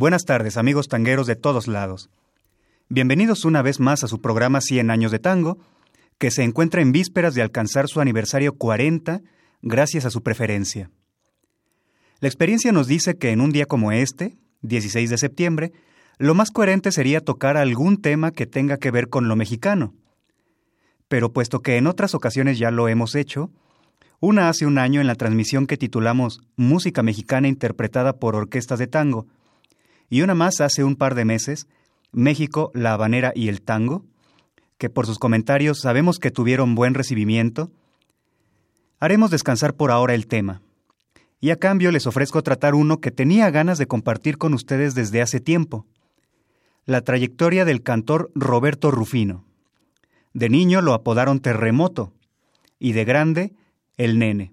Buenas tardes, amigos tangueros de todos lados. Bienvenidos una vez más a su programa 100 años de tango, que se encuentra en vísperas de alcanzar su aniversario 40 gracias a su preferencia. La experiencia nos dice que en un día como este, 16 de septiembre, lo más coherente sería tocar algún tema que tenga que ver con lo mexicano. Pero puesto que en otras ocasiones ya lo hemos hecho, una hace un año en la transmisión que titulamos Música mexicana interpretada por orquestas de tango, y una más hace un par de meses, México, la habanera y el tango, que por sus comentarios sabemos que tuvieron buen recibimiento, haremos descansar por ahora el tema. Y a cambio les ofrezco tratar uno que tenía ganas de compartir con ustedes desde hace tiempo, la trayectoria del cantor Roberto Rufino. De niño lo apodaron Terremoto y de grande, el nene.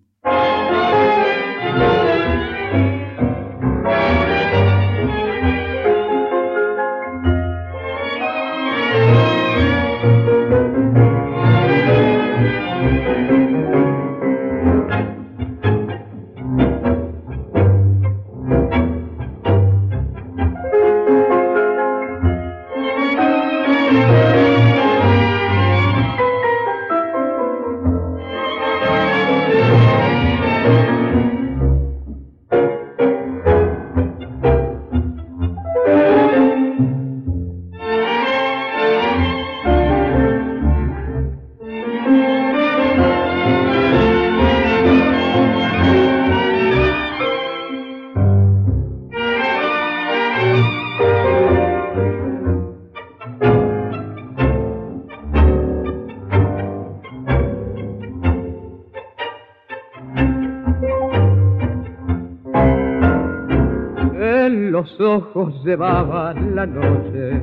Llevaban la noche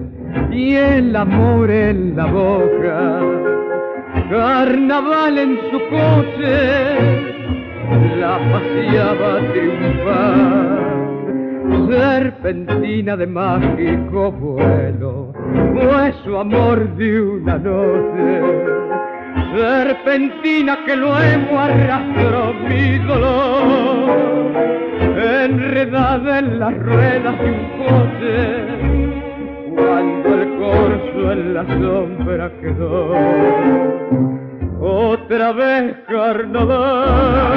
y el amor en la boca. Carnaval en su coche, la paseaba triunfar. Serpentina de mágico vuelo, fue su amor de una noche. Serpentina que luego arrastró Vez carnaval,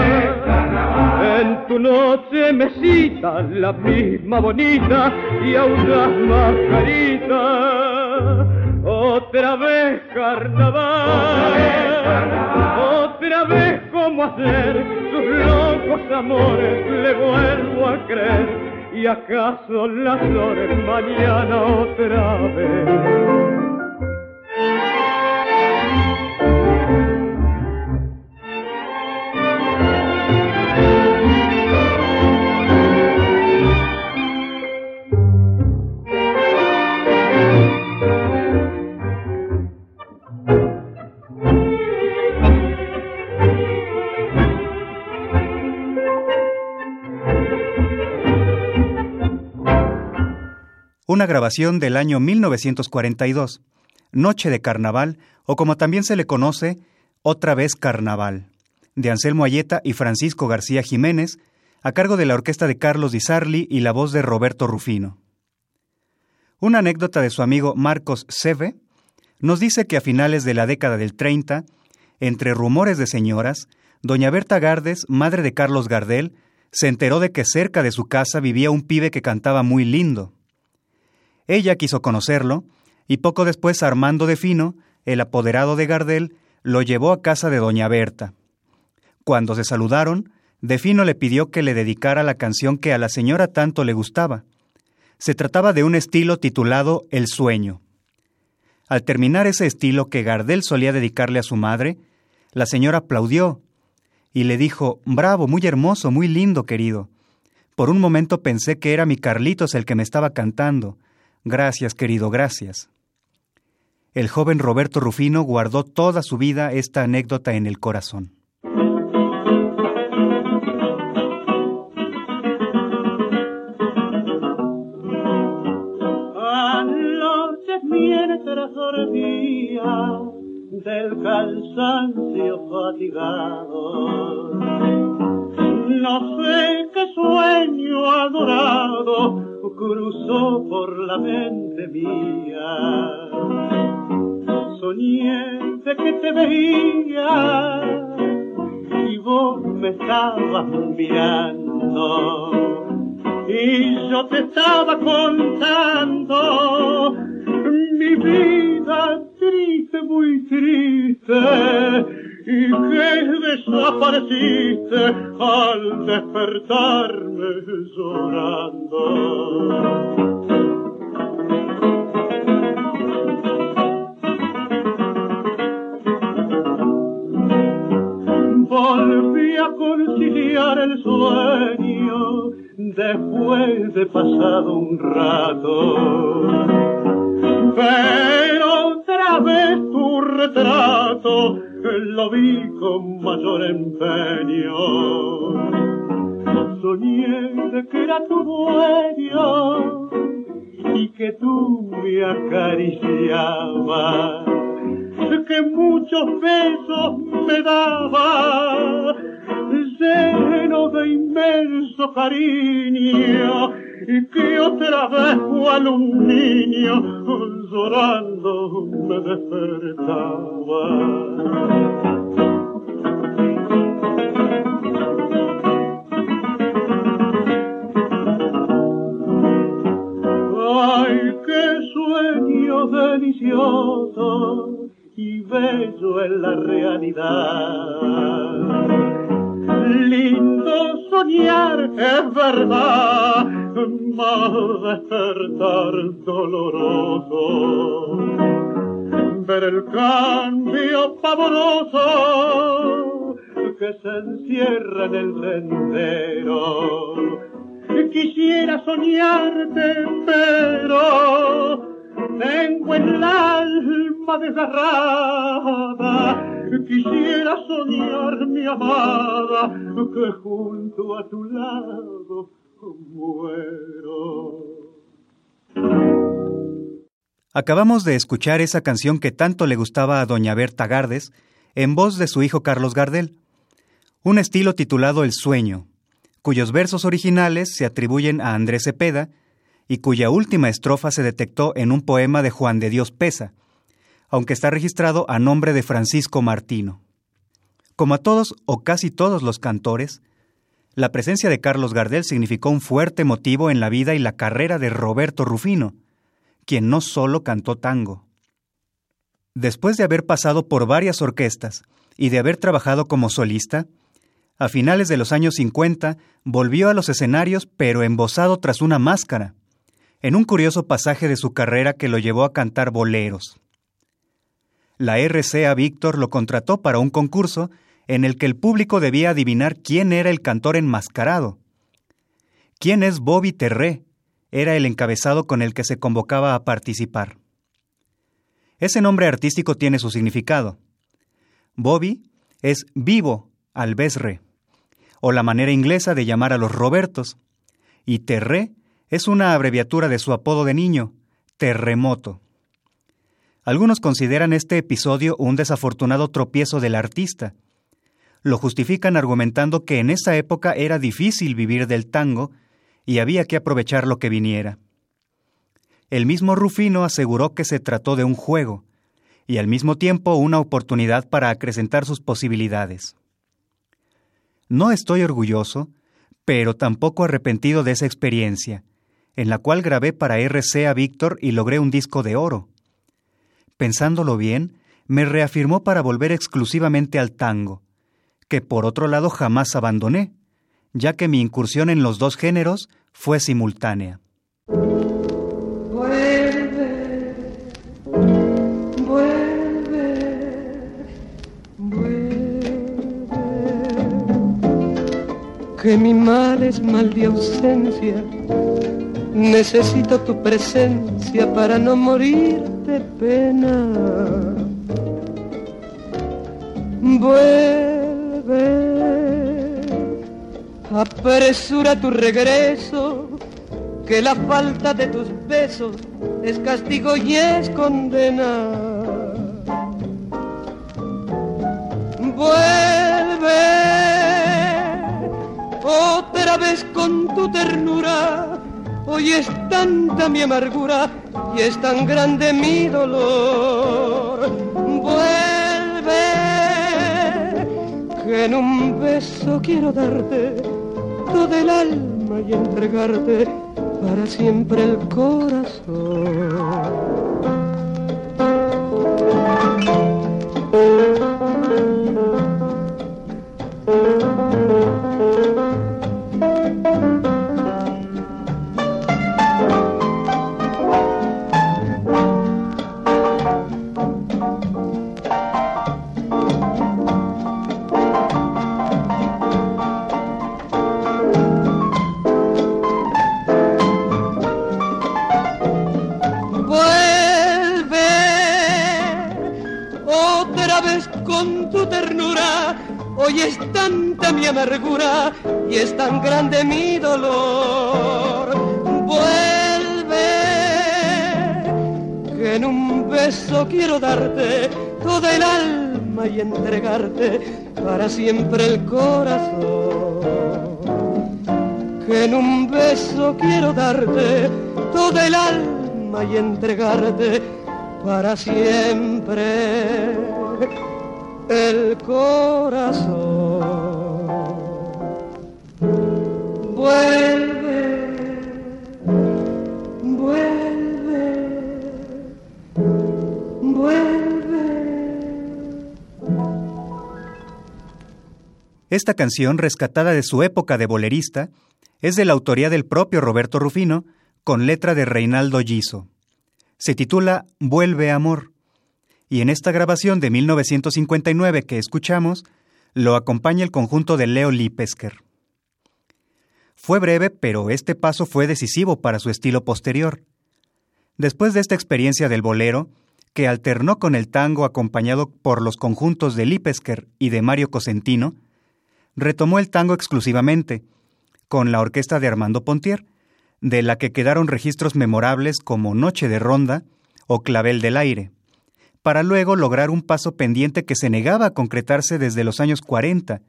en tu noche me cita la misma bonita y audaz mascarita. Otra vez carnaval, otra vez como hacer sus locos amores le vuelvo a creer y acaso las flores mañana otra vez. Una grabación del año 1942, Noche de Carnaval, o como también se le conoce, Otra vez Carnaval, de Anselmo Ayeta y Francisco García Jiménez, a cargo de la orquesta de Carlos Di Sarli y la voz de Roberto Rufino. Una anécdota de su amigo Marcos Seve nos dice que a finales de la década del 30, entre rumores de señoras, doña Berta Gardes, madre de Carlos Gardel, se enteró de que cerca de su casa vivía un pibe que cantaba muy lindo. Ella quiso conocerlo, y poco después Armando de Fino, el apoderado de Gardel, lo llevó a casa de doña Berta. Cuando se saludaron, De Fino le pidió que le dedicara la canción que a la señora tanto le gustaba. Se trataba de un estilo titulado El sueño. Al terminar ese estilo que Gardel solía dedicarle a su madre, la señora aplaudió y le dijo, Bravo, muy hermoso, muy lindo, querido. Por un momento pensé que era mi Carlitos el que me estaba cantando. Gracias, querido, gracias. El joven Roberto Rufino guardó toda su vida esta anécdota en el corazón. mientras dormía del cansancio fatigado. No sé qué sueño adorado cruzó por la mente mía. Soñé de que te veía y vos me estabas mirando y yo te estaba contando mi vida triste, muy triste, y que desapareciste al despertarme llorando. Volví a conciliar el sueño después de pasado un rato pero otra vez tu retrato lo vi con mayor empeño. Soñé que era tu dueño y que tú me acariciabas, que muchos besos me dabas, lleno de inmenso cariño y que otra vez cual un niño llorando me despertaba. Ay, qué sueño delicioso bello en la realidad. Lindo soñar es verdad, más despertar doloroso. Ver el cambio pavoroso que se encierra en el sendero. Quisiera soñarte, pero tengo el alma desgarrada. Quisiera soñar, mi amada, que junto a tu lado Acabamos de escuchar esa canción que tanto le gustaba a doña Berta Gardes, en voz de su hijo Carlos Gardel, un estilo titulado El Sueño, cuyos versos originales se atribuyen a Andrés Cepeda y cuya última estrofa se detectó en un poema de Juan de Dios Pesa, aunque está registrado a nombre de Francisco Martino. Como a todos o casi todos los cantores, la presencia de Carlos Gardel significó un fuerte motivo en la vida y la carrera de Roberto Rufino, quien no solo cantó tango. Después de haber pasado por varias orquestas y de haber trabajado como solista, a finales de los años 50 volvió a los escenarios pero embosado tras una máscara, en un curioso pasaje de su carrera que lo llevó a cantar boleros. La RCA Víctor lo contrató para un concurso en el que el público debía adivinar quién era el cantor enmascarado. ¿Quién es Bobby Terré? Era el encabezado con el que se convocaba a participar. Ese nombre artístico tiene su significado. Bobby es vivo al besre, o la manera inglesa de llamar a los Robertos, y Terré es una abreviatura de su apodo de niño, terremoto. Algunos consideran este episodio un desafortunado tropiezo del artista, lo justifican argumentando que en esa época era difícil vivir del tango y había que aprovechar lo que viniera. El mismo Rufino aseguró que se trató de un juego y al mismo tiempo una oportunidad para acrecentar sus posibilidades. No estoy orgulloso, pero tampoco arrepentido de esa experiencia. En la cual grabé para RCA Víctor y logré un disco de oro. Pensándolo bien, me reafirmó para volver exclusivamente al tango, que por otro lado jamás abandoné, ya que mi incursión en los dos géneros fue simultánea. Vuelve, vuelve, vuelve. Que mi mal es mal de ausencia. Necesito tu presencia para no morir de pena. Vuelve, apresura tu regreso, que la falta de tus besos es castigo y es condena. Vuelve otra vez con tu ternura, hoy es tanta mi amargura y es tan grande mi dolor. Vuelve, que en un beso quiero darte todo el alma y entregarte para siempre el corazón. Siempre el corazón. Que en un beso quiero darte toda el alma y entregarte para siempre el Esta canción, rescatada de su época de bolerista, es de la autoría del propio Roberto Rufino, con letra de Reinaldo Giso. Se titula Vuelve Amor, y en esta grabación de 1959 que escuchamos, lo acompaña el conjunto de Leo Lipesker. Fue breve, pero este paso fue decisivo para su estilo posterior. Después de esta experiencia del bolero, que alternó con el tango acompañado por los conjuntos de Lipesker y de Mario Cosentino, retomó el tango exclusivamente, con la orquesta de Armando Pontier, de la que quedaron registros memorables como Noche de Ronda o Clavel del Aire, para luego lograr un paso pendiente que se negaba a concretarse desde los años 40,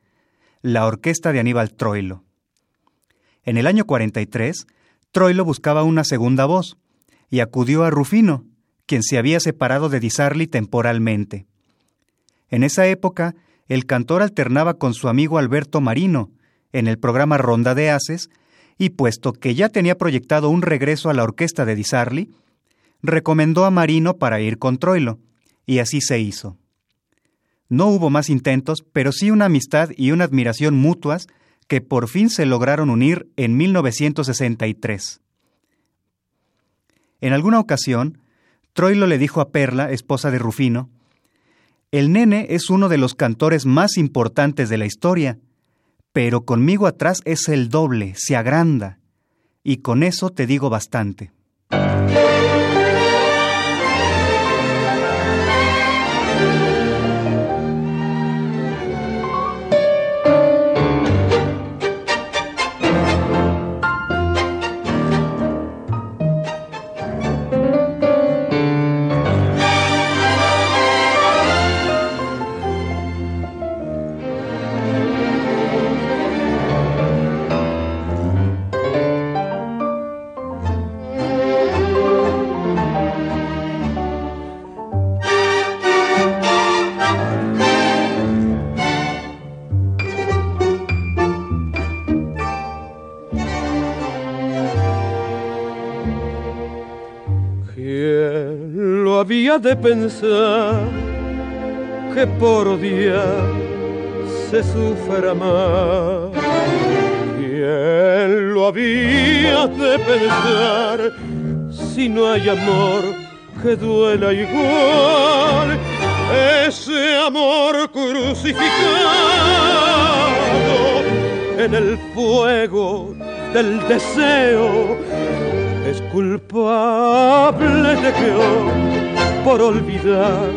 la orquesta de Aníbal Troilo. En el año 43, Troilo buscaba una segunda voz y acudió a Rufino, quien se había separado de Di Sarli temporalmente. En esa época, el cantor alternaba con su amigo Alberto Marino, en el programa Ronda de Haces, y puesto que ya tenía proyectado un regreso a la orquesta de Di Sarli, recomendó a Marino para ir con Troilo, y así se hizo. No hubo más intentos, pero sí una amistad y una admiración mutuas que por fin se lograron unir en 1963. En alguna ocasión, Troilo le dijo a Perla, esposa de Rufino, El nene es uno de los cantores más importantes de la historia, pero conmigo atrás es el doble, se agranda, y con eso te digo bastante. De pensar que por día se sufra más? ¿Quién lo había de pensar si no hay amor que duela igual? Ese amor crucificado en el fuego del deseo es culpable de que hoy, por olvidar,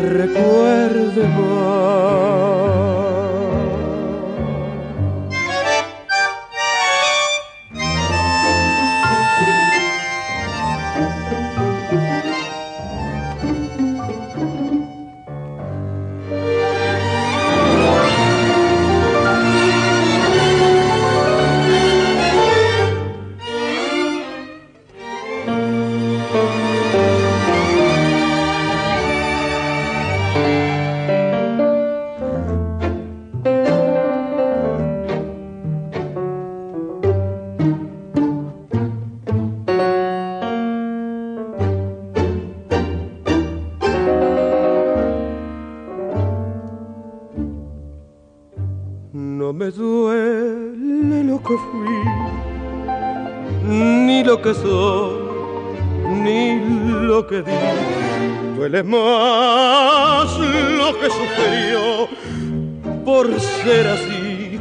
recuerde más. Que soy, ni lo que di. Duele más lo que sufrió por ser así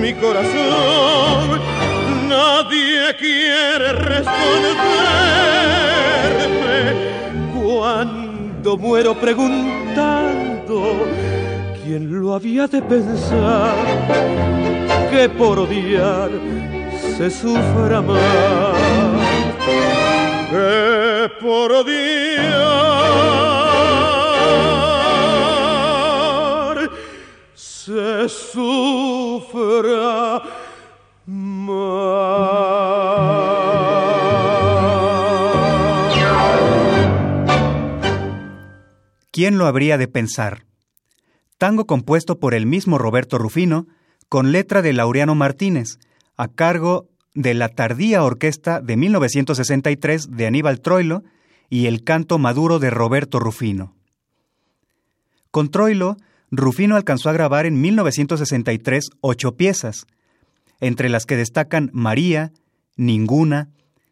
mi corazón. Nadie quiere responderme cuando muero preguntando quién lo había de pensar que por odiar se sufra más por se sufra. ¿Quién lo habría de pensar? Tango compuesto por el mismo Roberto Rufino, con letra de Laureano Martínez, a cargo de la tardía orquesta de 1963 de Aníbal Troilo y el canto maduro de Roberto Rufino. Con Troilo, Rufino alcanzó a grabar en 1963 ocho piezas, entre las que destacan María, Ninguna,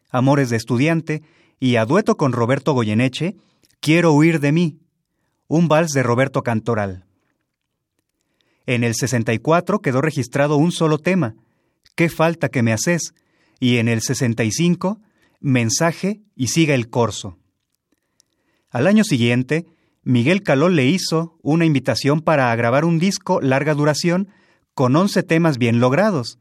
Amores de Estudiante y a dueto con Roberto Goyeneche, Quiero huir de mí, un vals de Roberto Cantoral. En el 64 quedó registrado un solo tema, ¿Qué falta que me haces? Y en el 65, Mensaje y siga el corso. Al año siguiente, Miguel Caló le hizo una invitación para grabar un disco larga duración con 11 temas bien logrados,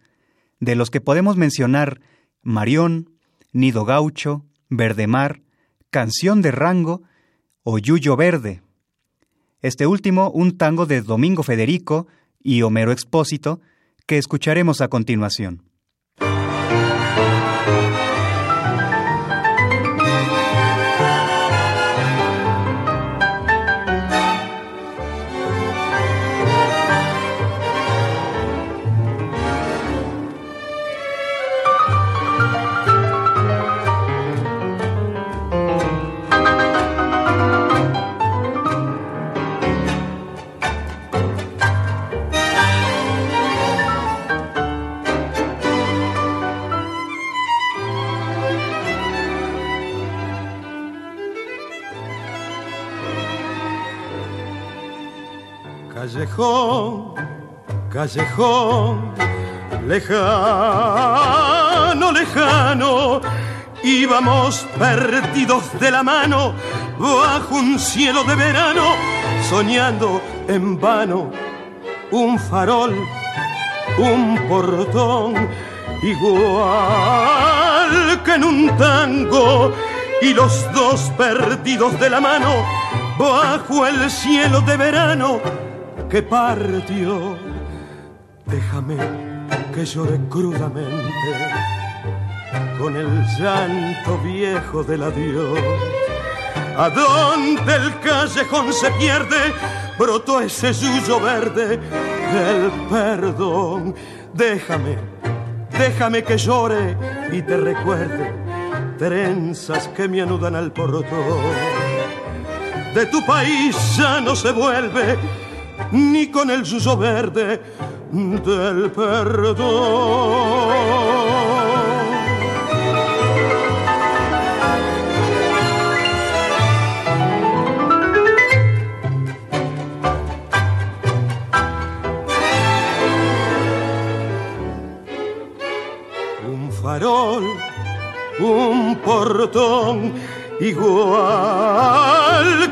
de los que podemos mencionar Marión, Nido Gaucho, Verdemar, Canción de Rango o Yuyo Verde. Este último un tango de Domingo Federico y Homero Expósito, que escucharemos a continuación. Callejón, callejón, lejano, lejano, íbamos perdidos de la mano bajo un cielo de verano, soñando en vano un farol, un portón, igual que en un tango, y los dos perdidos de la mano bajo el cielo de verano que partió. Déjame que llore crudamente con el llanto viejo del adiós. A donde el callejón se pierde, brotó ese suyo verde del perdón. Déjame, déjame que llore y te recuerde trenzas que me anudan al portón. De tu país ya no se vuelve ni con el suso verde del perdón. un portón igual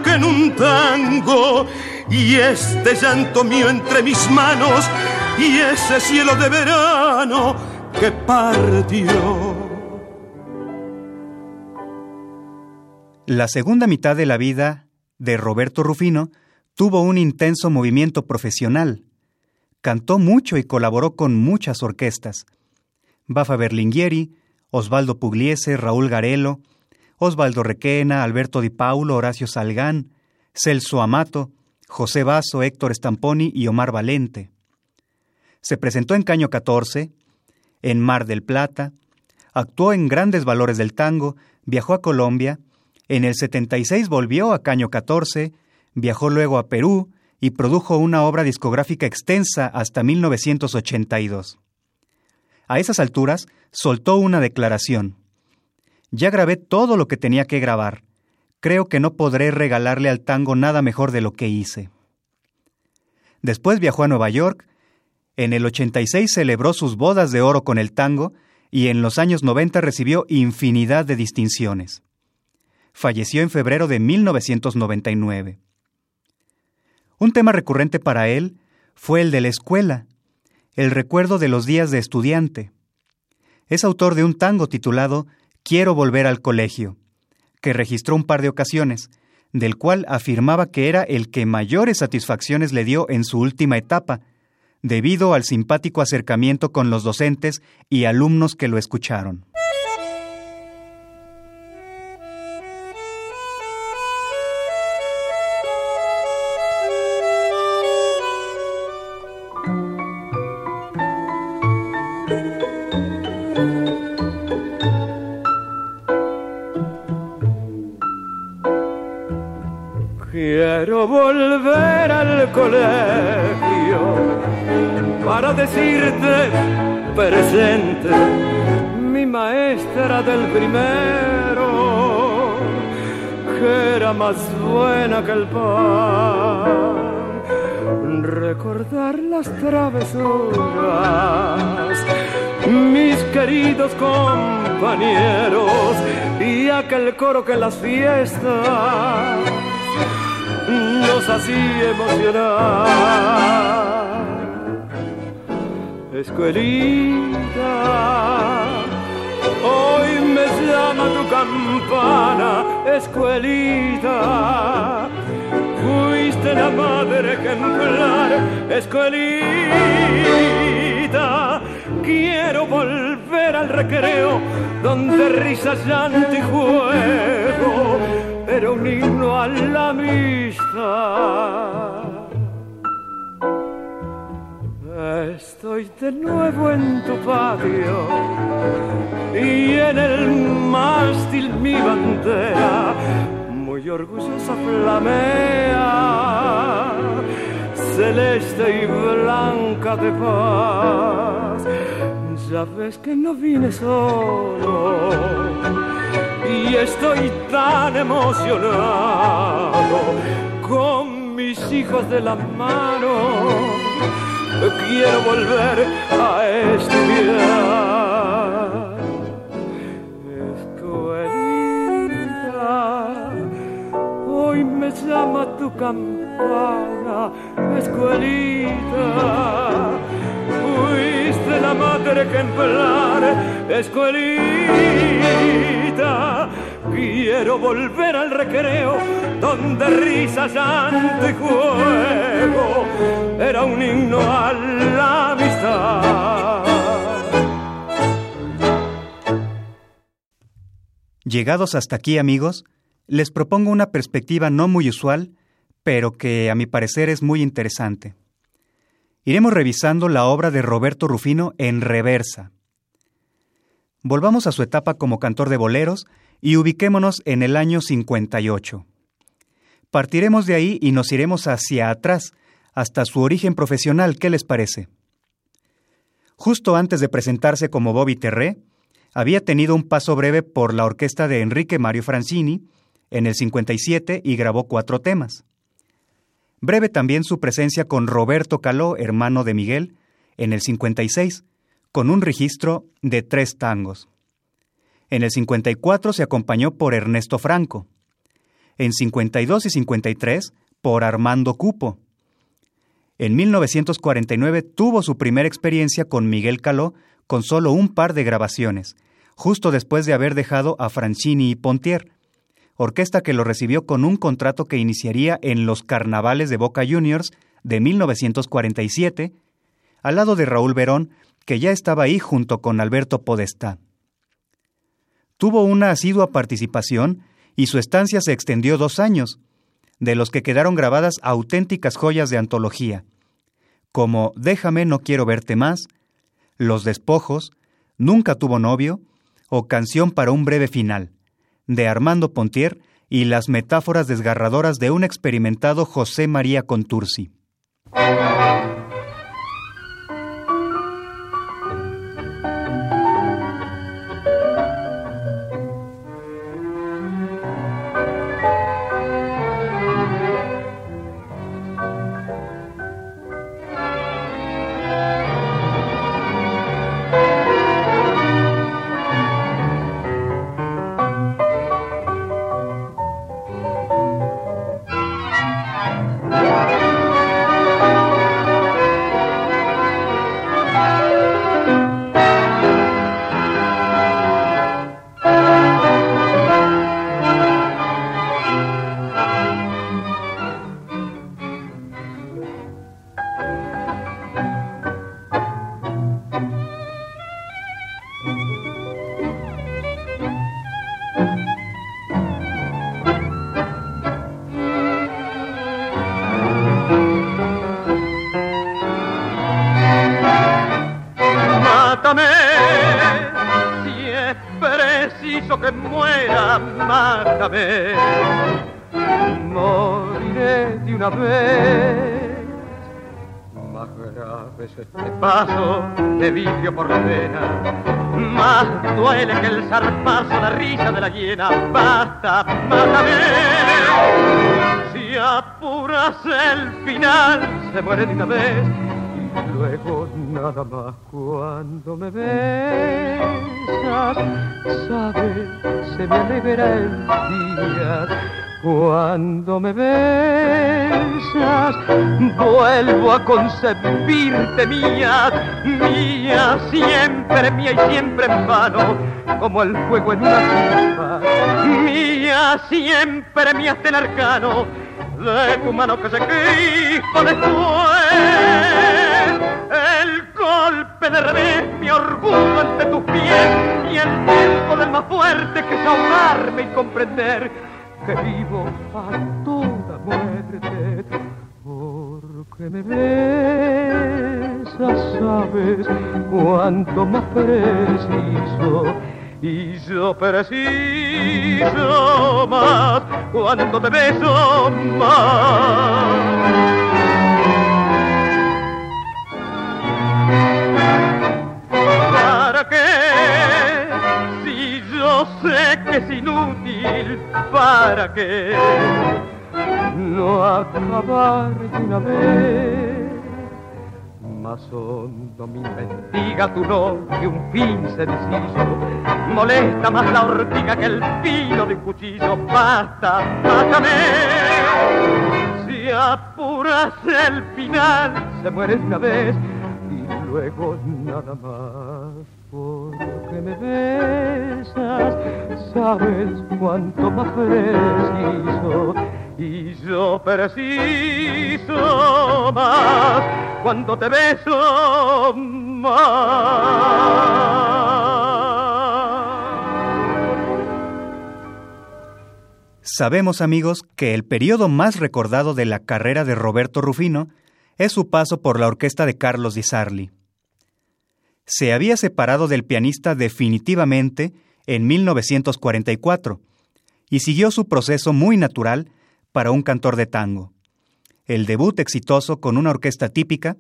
que en un tango y este llanto mío entre mis manos y ese cielo de verano que partió. La segunda mitad de la vida de Roberto Rufino tuvo un intenso movimiento profesional. Cantó mucho y colaboró con muchas orquestas. Bafa Berlinghieri, Osvaldo Pugliese, Raúl Garelo, Osvaldo Requena, Alberto Di Paulo, Horacio Salgán, Celso Amato, José Basso, Héctor Stamponi y Omar Valente. Se presentó en Caño 14, en Mar del Plata, actuó en Grandes Valores del Tango, viajó a Colombia, en el 76 volvió a Caño 14, viajó luego a Perú y produjo una obra discográfica extensa hasta 1982. A esas alturas, soltó una declaración. Ya grabé todo lo que tenía que grabar. Creo que no podré regalarle al tango nada mejor de lo que hice. Después viajó a Nueva York. En el 86 celebró sus bodas de oro con el tango y en los años 90 recibió infinidad de distinciones. Falleció en febrero de 1999. Un tema recurrente para él fue el de la escuela, el recuerdo de los días de estudiante. Es autor de un tango titulado Quiero volver al colegio, que registró un par de ocasiones, del cual afirmaba que era el que mayores satisfacciones le dio en su última etapa, debido al simpático acercamiento con los docentes y alumnos que lo escucharon. Decirte presente, mi maestra del primero, que era más buena que el pan. Recordar las travesuras, mis queridos compañeros y aquel coro que en las fiestas nos hacía emocionar. Escuelita, hoy me llama tu campana, escuelita. Fuiste la madre ejemplar, escuelita. Quiero volver al recreo donde risas, llanto y juego era un himno a la amistad. Estoy de nuevo en tu patio y en el mástil mi bandera muy orgullosa flamea, celeste y blanca de paz. Ya ves que no vine solo y estoy tan emocionado con mis hijos de la mano. Quiero volver a estudiar. Escuelita, hoy me llama tu campana, escuelita. Fuiste la madre ejemplar, escuelita. Quiero volver al recreo donde risas, llanto y juego era un himno a la amistad. Llegados hasta aquí, amigos, les propongo una perspectiva no muy usual, pero que a mi parecer es muy interesante. Iremos revisando la obra de Roberto Rufino en reversa. Volvamos a su etapa como cantor de boleros y ubiquémonos en el año 58. Partiremos de ahí y nos iremos hacia atrás, hasta su origen profesional, ¿qué les parece? Justo antes de presentarse como Bobby Terré, había tenido un paso breve por la orquesta de Enrique Mario Francini en el 57 y grabó cuatro temas. Breve también su presencia con Roberto Caló, hermano de Miguel, en el 56, con un registro de tres tangos. En el 54 se acompañó por Ernesto Franco. En 52 y 53 por Armando Cupo. En 1949 tuvo su primera experiencia con Miguel Caló con solo un par de grabaciones, justo después de haber dejado a Francini y Pontier, orquesta que lo recibió con un contrato que iniciaría en los Carnavales de Boca Juniors de 1947, al lado de Raúl Verón, que ya estaba ahí junto con Alberto Podestá. Tuvo una asidua participación y su estancia se extendió dos años, de los que quedaron grabadas auténticas joyas de antología, como Déjame, no quiero verte más, Los despojos, Nunca tuvo novio o Canción para un breve final, de Armando Pontier y las metáforas desgarradoras de un experimentado José María Contursi. De vidrio por la vena, más duele que el zarpazo, la risa de la hiena. Basta, mátame. Si apuras el final, se muere de una vez luego nada más cuando me besas, sabes, se me alegra el día. Cuando me besas, vuelvo a concebirte mía, mía, siempre mía y siempre en vano, como el fuego en una chispa. Mía, siempre mía hasta el arcano, de tu mano que se quispa después golpe de revés, mi orgullo ante tus pies y el tiempo del más fuerte que es ahogarme y comprender que vivo a toda muerte. Porque me besas, sabes cuánto más preciso y yo preciso más cuando te beso más. ¿Para qué no acabar de una vez? Más hondo me investiga tu no que un fin sencillo, molesta más la ortiga que el filo de un cuchillo, basta, mátame. Si apuras el final, se muere una vez y luego nada más porque me besas, sabes cuánto más preciso y yo preciso más cuando te beso más. Sabemos, amigos, que el periodo más recordado de la carrera de Roberto Rufino es su paso por la orquesta de Carlos Di Sarli. Se había separado del pianista definitivamente en 1944 y siguió su proceso muy natural para un cantor de tango. El debut exitoso con una orquesta típica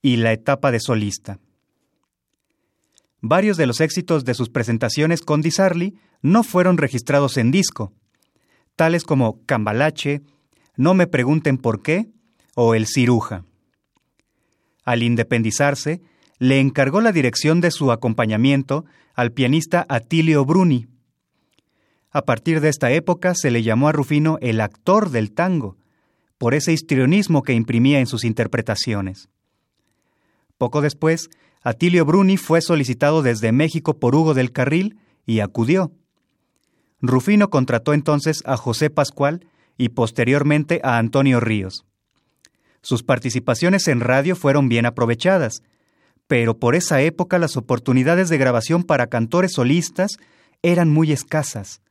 y la etapa de solista. Varios de los éxitos de sus presentaciones con Di Sarli no fueron registrados en disco, tales como Cambalache, No me pregunten por qué o El Ciruja. Al independizarse, le encargó la dirección de su acompañamiento al pianista Attilio Bruni. A partir de esta época se le llamó a Rufino el actor del tango, por ese histrionismo que imprimía en sus interpretaciones. Poco después, Atilio Bruni fue solicitado desde México por Hugo del Carril y acudió. Rufino contrató entonces a José Pascual y posteriormente a Antonio Ríos. Sus participaciones en radio fueron bien aprovechadas, pero por esa época las oportunidades de grabación para cantores solistas eran muy escasas.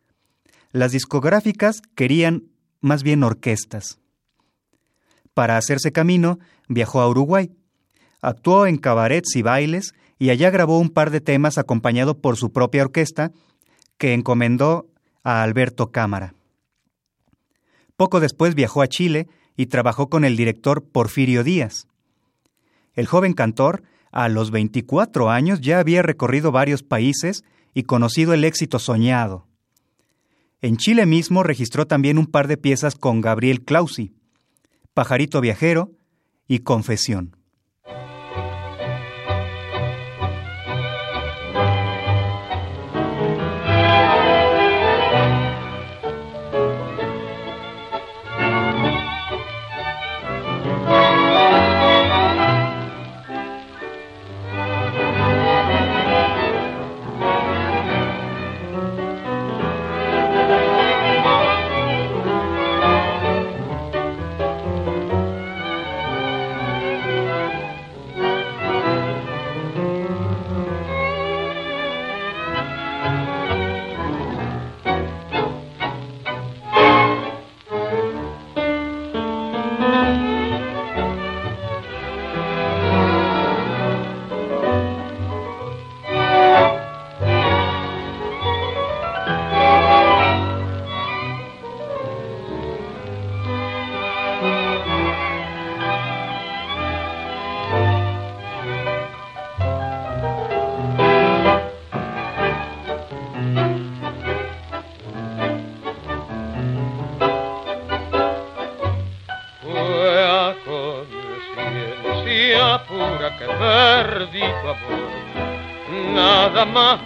Las discográficas querían más bien orquestas. Para hacerse camino, viajó a Uruguay. Actuó en cabarets y bailes y allá grabó un par de temas acompañado por su propia orquesta, que encomendó a Alberto Cámara. Poco después viajó a Chile y trabajó con el director Porfirio Díaz. El joven cantor, a los 24 años, ya había recorrido varios países y conocido el éxito soñado. En Chile mismo registró también un par de piezas con Gabriel Clausi, Pajarito Viajero y Confesión.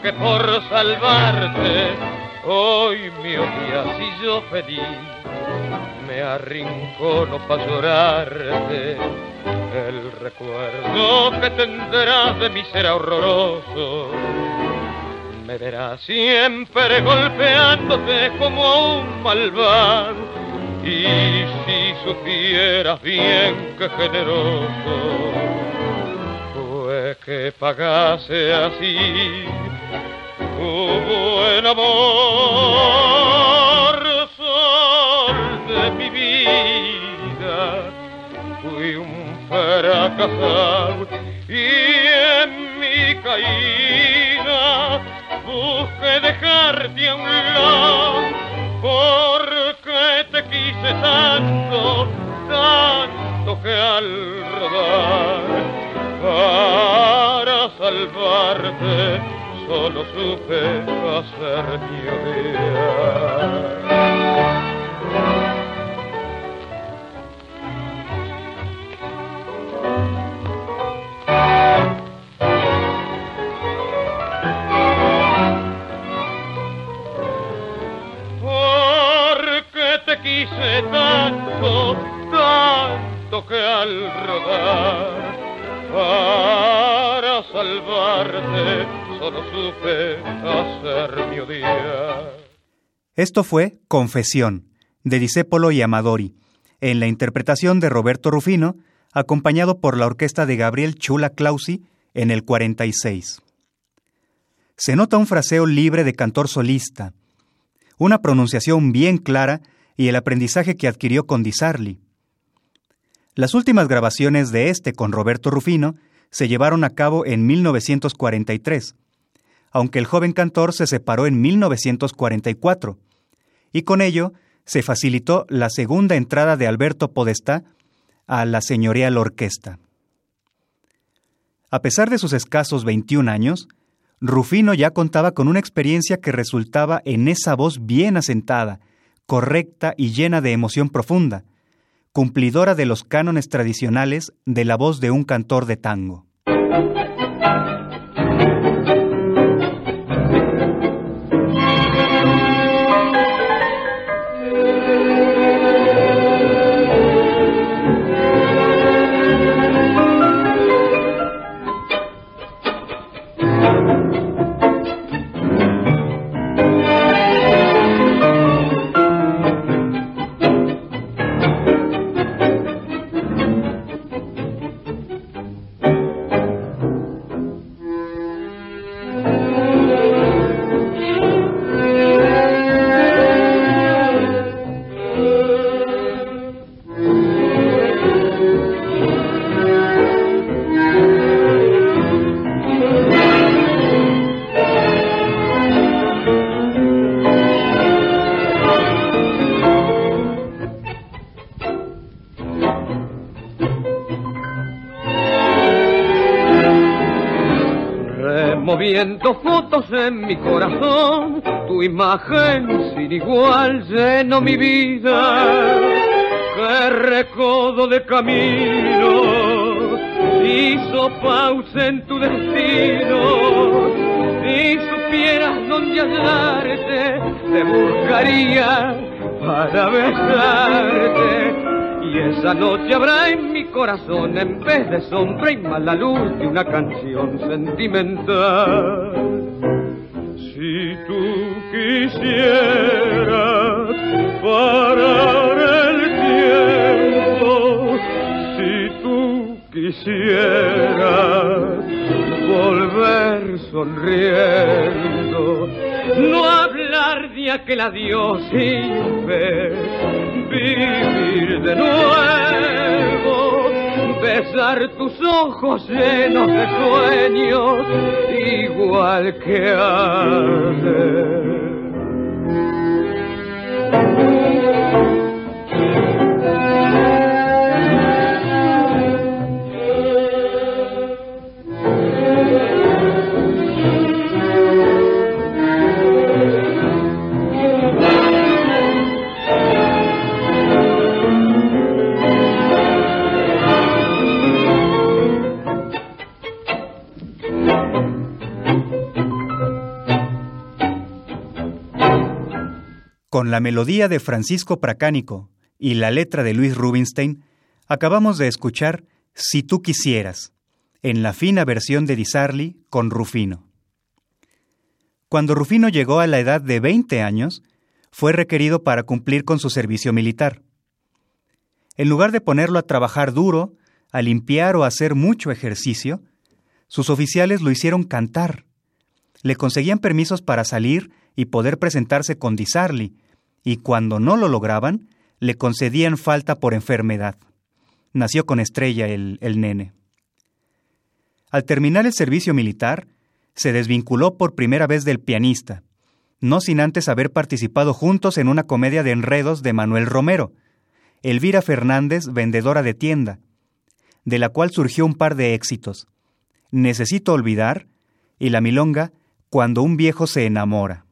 Que por salvarte. Hoy me odias y yo feliz me arrincono para llorarte. El recuerdo que tendrás de mi ser horroroso. Me verás siempre golpeándote como un malvado. Y si supieras bien que generoso fue que pagase así buen amor, sol de mi vida, fui un fracasado y en mi caída busqué dejarte a un lado. Porque te quise tanto, tanto que al rodar para salvarte solo supe hacer Porque te quise tanto, tanto que al rodar para salvarte esto fue Confesión, de Disépolo y Amadori, en la interpretación de Roberto Rufino, acompañado por la orquesta de Gabriel Chula Clausi en el 46. Se nota un fraseo libre de cantor solista, una pronunciación bien clara y el aprendizaje que adquirió con Di Sarli. Las últimas grabaciones de este con Roberto Rufino se llevaron a cabo en 1943, aunque el joven cantor se separó en 1944, y con ello se facilitó la segunda entrada de Alberto Podestá a la señorial orquesta. A pesar de sus escasos 21 años, Rufino ya contaba con una experiencia que resultaba en esa voz bien asentada, correcta y llena de emoción profunda, cumplidora de los cánones tradicionales de la voz de un cantor de tango. Moviendo fotos en mi corazón, tu imagen sin igual llenó mi vida. Qué recodo de camino hizo pausa en tu destino. Si supieras dónde hallarte, te buscaría para besarte. Y esa noche habrá en corazón, en vez de sombra y mala luz, de una canción sentimental. Si tú quisieras parar el tiempo, si tú quisieras volver sonriendo, no hablar de aquel adiós fe, vivir de nuevo, besar tus ojos llenos de sueños, igual que antes. Con la melodía de Francisco Pracánico y la letra de Luis Rubinstein, acabamos de escuchar Si tú quisieras, en la fina versión de Di Sarli con Rufino. Cuando Rufino llegó a la edad de 20 años, fue requerido para cumplir con su servicio militar. En lugar de ponerlo a trabajar duro, a limpiar o a hacer mucho ejercicio, sus oficiales lo hicieron cantar. Le conseguían permisos para salir y poder presentarse con Di Sarli, y cuando no lo lograban, le concedían falta por enfermedad. Nació con estrella el, el nene. Al terminar el servicio militar, se desvinculó por primera vez del pianista, no sin antes haber participado juntos en una comedia de enredos de Manuel Romero, Elvira Fernández, vendedora de tienda, de la cual surgió un par de éxitos, Necesito olvidar y La Milonga, cuando un viejo se enamora.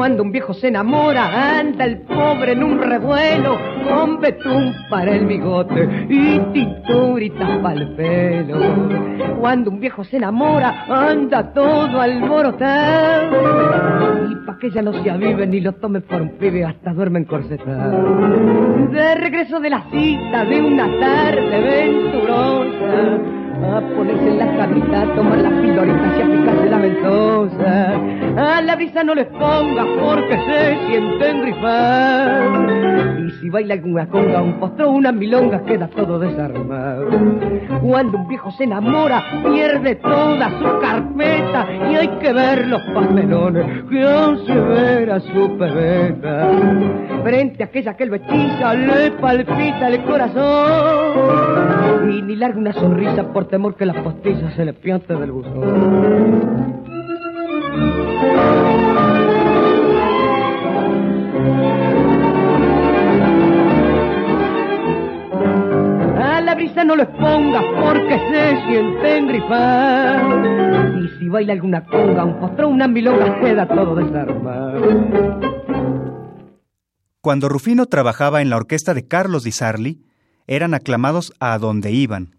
Cuando un viejo se enamora, anda el pobre en un revuelo, con betún para el bigote y tinturitas para el pelo. Cuando un viejo se enamora, anda todo alborotado. Y pa' que ya no se avive ni lo tome por un pibe, hasta duerme encorsetado. De regreso de la cita de una tarde venturosa, a ponerse en la camita, a tomar las pildoritas y a picarse la ventosa. A la brisa no les ponga porque se sienten grifar. Y si baila alguna conga, un postro, una milonga, queda todo desarmado. Cuando un viejo se enamora, pierde toda su carpeta y hay que ver los papelones que hace ver a su pebeta. Frente a aquella que lo hechiza, le palpita el corazón y ni larga una sonrisa por temor que las postillas se le piante del buzón. A la brisa no lo expongas porque se sienten grifar. Y si baila alguna conga, un postro, una milonga, queda todo desarmado. Cuando Rufino trabajaba en la orquesta de Carlos Di Sarli, eran aclamados a donde iban.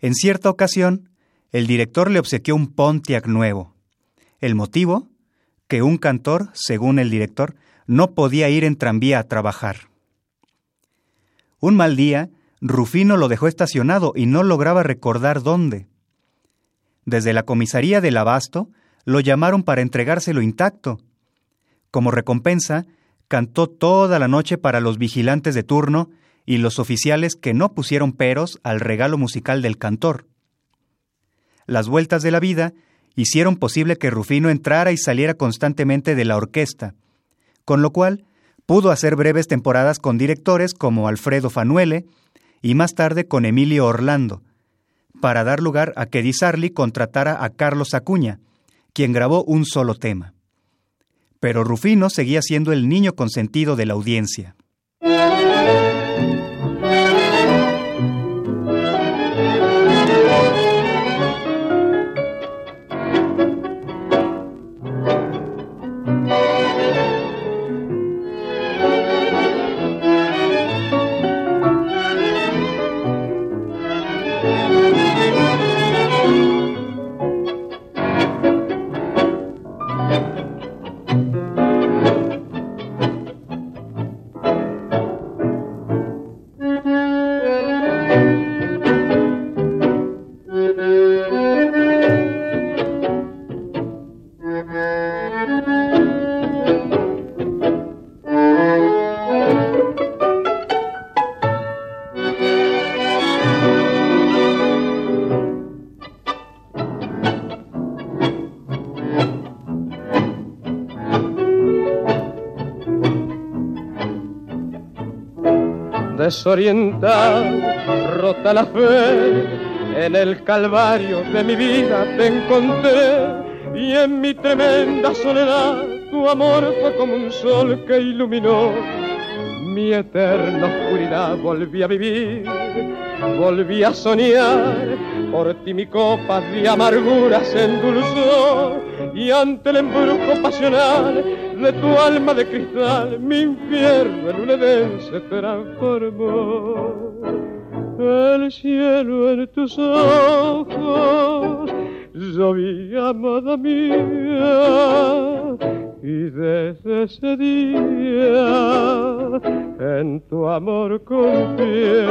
En cierta ocasión, el director le obsequió un Pontiac nuevo. El motivo, que un cantor, según el director, no podía ir en tranvía a trabajar. Un mal día, Rufino lo dejó estacionado y no lograba recordar dónde. Desde la comisaría del Abasto lo llamaron para entregárselo intacto. Como recompensa, cantó toda la noche para los vigilantes de turno y los oficiales que no pusieron peros al regalo musical del cantor. Las vueltas de la vida hicieron posible que Rufino entrara y saliera constantemente de la orquesta, con lo cual pudo hacer breves temporadas con directores como Alfredo Fanuele y más tarde con Emilio Orlando, para dar lugar a que Di Sarli contratara a Carlos Acuña, quien grabó un solo tema. Pero Rufino seguía siendo el niño consentido de la audiencia. Desorientado, rota la fe, en el calvario de mi vida te encontré y en mi tremenda soledad tu amor fue como un sol que iluminó mi eterna oscuridad. Volví a vivir, volví a soñar, por ti mi copa de amargura se endulzó y ante el embrujo pasional de tu alma de cristal, mi infierno en un edén se transformó. El cielo en tus ojos, yo vi, amada mía, y desde ese día en tu amor confié.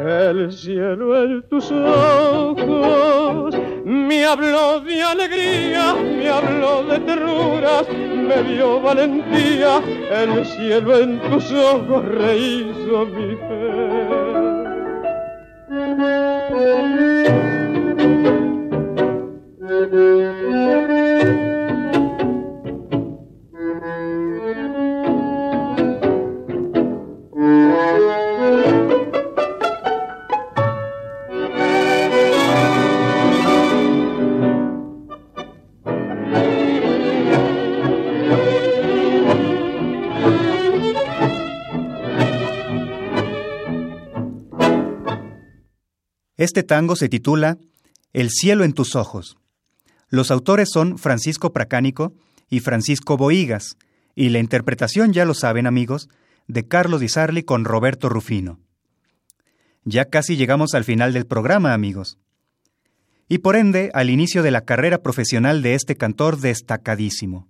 El cielo en tus ojos me habló de alegría, me habló de ternuras, me dio valentía. El cielo en tus ojos rehizo mi fe. Este tango se titula El cielo en tus ojos. Los autores son Francisco Pracánico y Francisco Boigas, y la interpretación, ya lo saben amigos, de Carlos Di Sarli con Roberto Rufino. Ya casi llegamos al final del programa, amigos. Y por ende, al inicio de la carrera profesional de este cantor destacadísimo.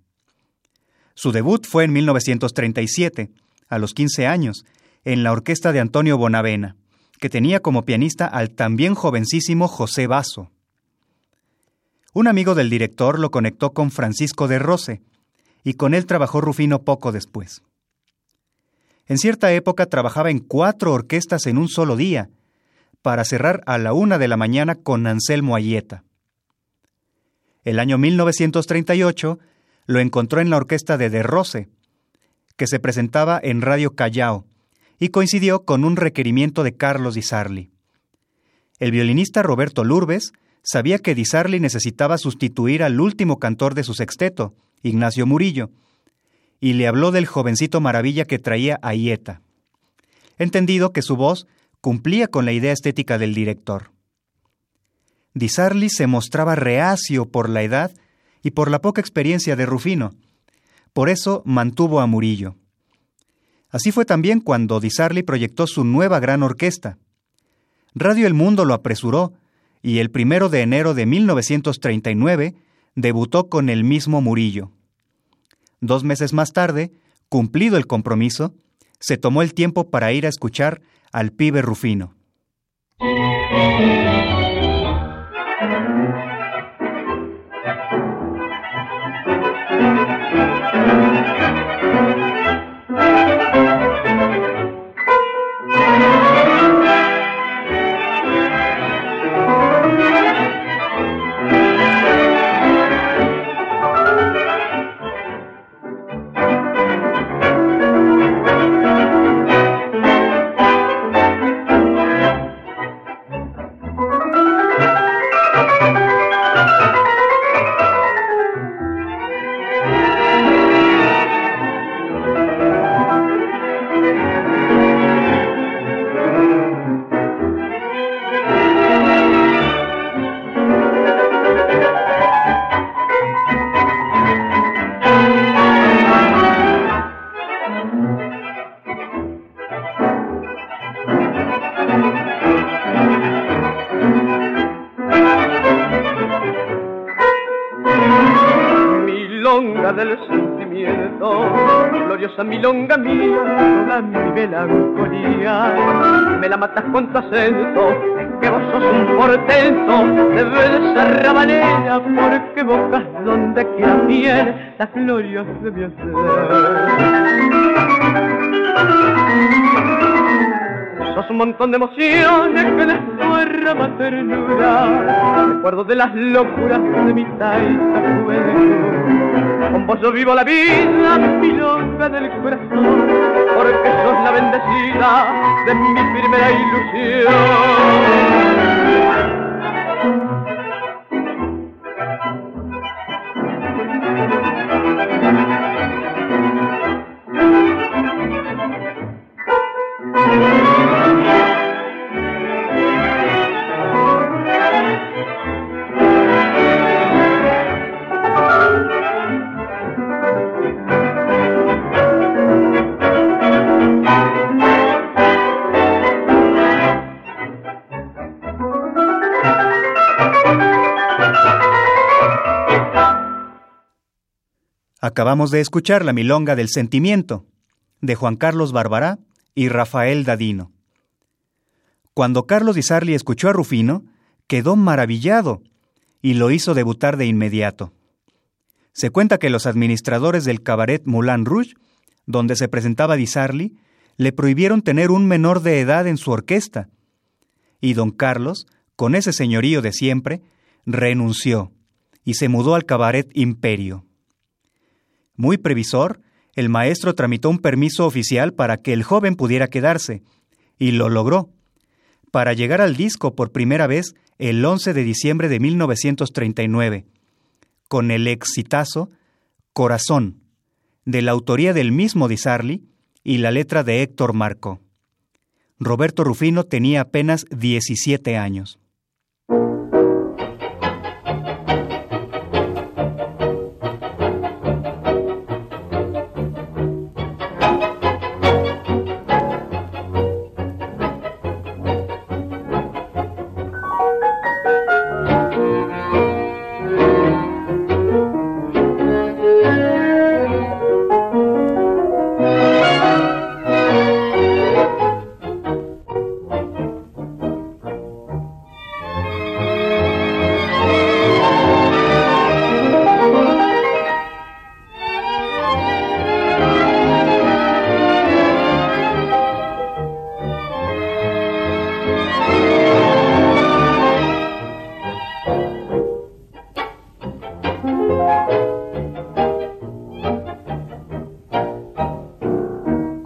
Su debut fue en 1937, a los 15 años, en la orquesta de Antonio Bonavena, que tenía como pianista al también jovencísimo José Basso. Un amigo del director lo conectó con Francisco de Rose, y con él trabajó Rufino poco después. En cierta época trabajaba en cuatro orquestas en un solo día, para cerrar a la una de la mañana con Anselmo Ayeta. El año 1938 lo encontró en la orquesta de De Rose, que se presentaba en Radio Callao, y coincidió con un requerimiento de Carlos Di Sarli. El violinista Roberto Lurbes sabía que Di Sarli necesitaba sustituir al último cantor de su sexteto, Ignacio Murillo, y le habló del jovencito maravilla que traía a Ieta. Entendido que su voz cumplía con la idea estética del director. Di Sarli se mostraba reacio por la edad y por la poca experiencia de Rufino. Por eso mantuvo a Murillo. Así fue también cuando Di Sarli proyectó su nueva gran orquesta. Radio El Mundo lo apresuró y el primero de enero de 1939 debutó con el mismo Murillo. Dos meses más tarde, cumplido el compromiso, se tomó el tiempo para ir a escuchar al pibe Rufino. Con tu acento, que vos sos un portento, debes ser rabanera, porque bocas donde quiera miel las glorias de mi hacer. Sos un montón de emociones que despuerra ternura, recuerdo de las locuras de mi taita juventud. Con vos yo vivo la vida, milonga del corazón, porque sos la bendecida de mi primera ilusión. Acabamos de escuchar la Milonga del Sentimiento, de Juan Carlos Barbará y Rafael Dadino. Cuando Carlos Di Sarli escuchó a Rufino, quedó maravillado y lo hizo debutar de inmediato. Se cuenta que los administradores del cabaret Moulin Rouge, donde se presentaba Di Sarli, le prohibieron tener un menor de edad en su orquesta. Y don Carlos, con ese señorío de siempre, renunció y se mudó al cabaret Imperio. Muy previsor, el maestro tramitó un permiso oficial para que el joven pudiera quedarse, y lo logró, para llegar al disco por primera vez el 11 de diciembre de 1939, con el exitazo Corazón, de la autoría del mismo Di Sarli y la letra de Héctor Marco. Roberto Rufino tenía apenas 17 años.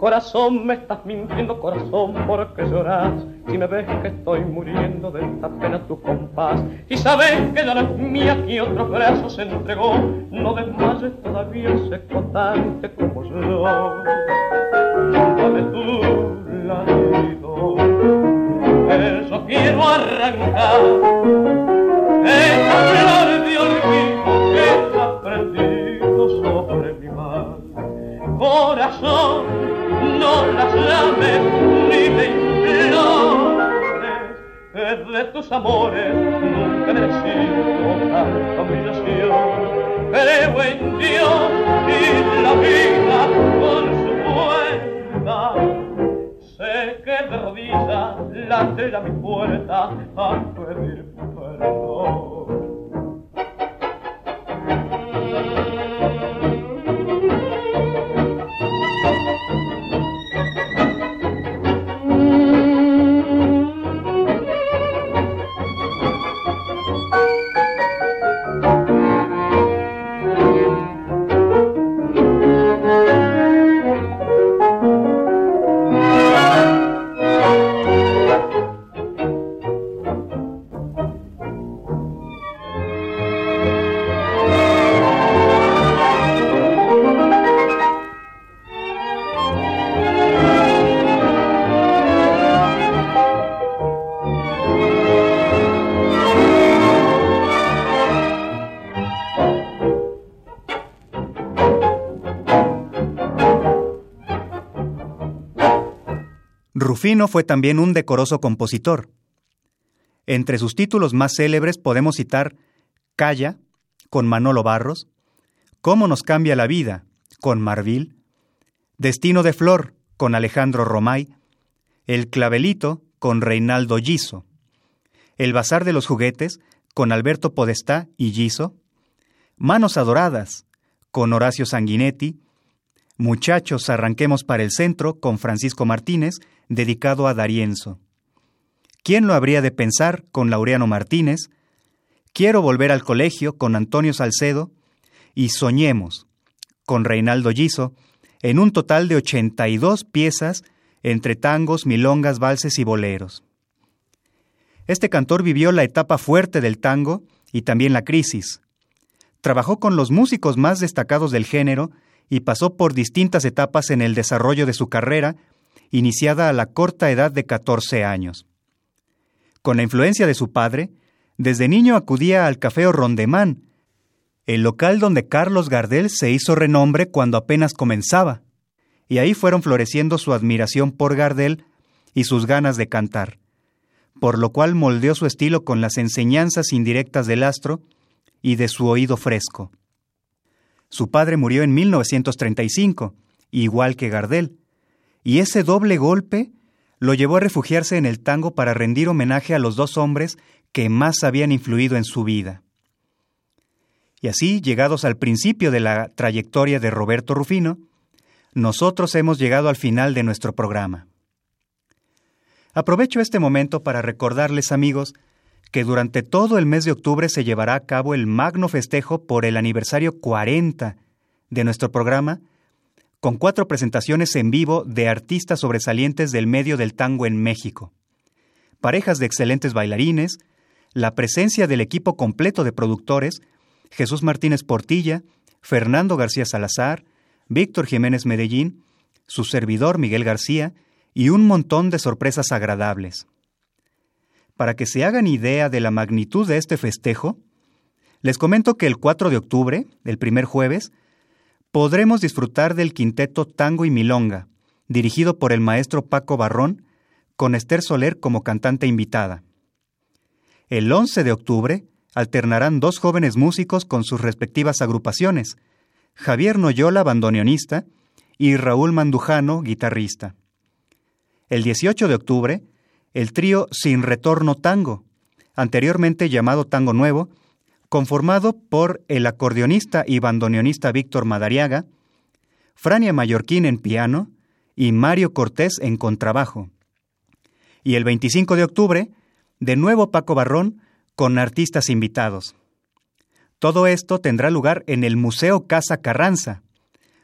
Corazón, me estás mintiendo, corazón, porque lloras. Si me ves que estoy muriendo de esta pena tu compás. Y sabes que ya no es mía, que otros brazos se entregó. No desmayes todavía ese cotante como yo. Dame tu latido, yo quiero arrancar. De tus amores nunca necesito tanta humillación. Creo en Dios y la vida con su vuelta. Sé que de rodillas late a mi puerta a pedir Rufino fue también un decoroso compositor. Entre sus títulos más célebres podemos citar Calla, con Manolo Barros, Cómo nos cambia la vida, con Marvil, Destino de Flor, con Alejandro Romay, El Clavelito, con Reinaldo Giso, El Bazar de los Juguetes, con Alberto Podestá y Giso, Manos Adoradas, con Horacio Sanguinetti, Muchachos, arranquemos para el centro, con Francisco Martínez, dedicado a Darienzo. ¿Quién lo habría de pensar con Laureano Martínez? Quiero volver al colegio con Antonio Salcedo y Soñemos con Reinaldo Giso en un total de 82 piezas entre tangos, milongas, valses y boleros. Este cantor vivió la etapa fuerte del tango y también la crisis. Trabajó con los músicos más destacados del género y pasó por distintas etapas en el desarrollo de su carrera, iniciada a la corta edad de 14 años. Con la influencia de su padre, desde niño acudía al Café Rondemán, el local donde Carlos Gardel se hizo renombre cuando apenas comenzaba, y ahí fueron floreciendo su admiración por Gardel y sus ganas de cantar, por lo cual moldeó su estilo con las enseñanzas indirectas del astro y de su oído fresco. Su padre murió en 1935, igual que Gardel, y ese doble golpe lo llevó a refugiarse en el tango para rendir homenaje a los dos hombres que más habían influido en su vida. Y así, llegados al principio de la trayectoria de Roberto Rufino, nosotros hemos llegado al final de nuestro programa. Aprovecho este momento para recordarles, amigos, que durante todo el mes de octubre se llevará a cabo el magno festejo por el aniversario 40 de nuestro programa, con cuatro presentaciones en vivo de artistas sobresalientes del medio del tango en México, parejas de excelentes bailarines, la presencia del equipo completo de productores, Jesús Martínez Portilla, Fernando García Salazar, Víctor Jiménez Medellín, su servidor Miguel García y un montón de sorpresas agradables. Para que se hagan idea de la magnitud de este festejo, les comento que el 4 de octubre, el primer jueves, podremos disfrutar del quinteto Tango y Milonga, dirigido por el maestro Paco Barrón, con Esther Soler como cantante invitada. El 11 de octubre alternarán dos jóvenes músicos con sus respectivas agrupaciones, Javier Noyola, bandoneonista, y Raúl Mandujano, guitarrista. El 18 de octubre el trío Sin Retorno Tango, anteriormente llamado Tango Nuevo, conformado por el acordeonista y bandoneonista Víctor Madariaga, Frania Mallorquín en piano y Mario Cortés en contrabajo. Y el 25 de octubre, de nuevo Paco Barrón con artistas invitados. Todo esto tendrá lugar en el Museo Casa Carranza,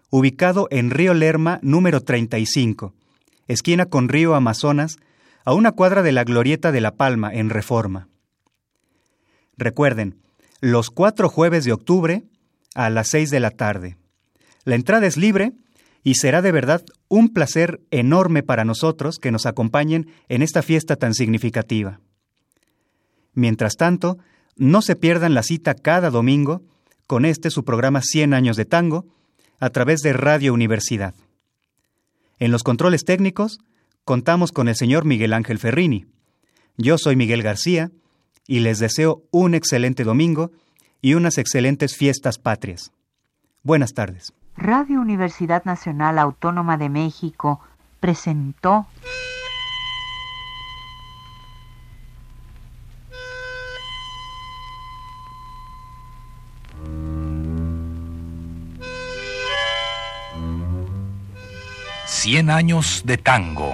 ubicado en Río Lerma número 35, esquina con Río Amazonas, a una cuadra de la Glorieta de La Palma, en Reforma. Recuerden, los cuatro jueves de octubre a las seis de la tarde. La entrada es libre y será de verdad un placer enorme para nosotros que nos acompañen en esta fiesta tan significativa. Mientras tanto, no se pierdan la cita cada domingo con este su programa 100 años de tango a través de Radio Universidad. En los controles técnicos contamos con el señor Miguel Ángel Ferrini. Yo soy Miguel García y les deseo un excelente domingo y unas excelentes fiestas patrias. Buenas tardes. Radio Universidad Nacional Autónoma de México presentó Cien años de tango.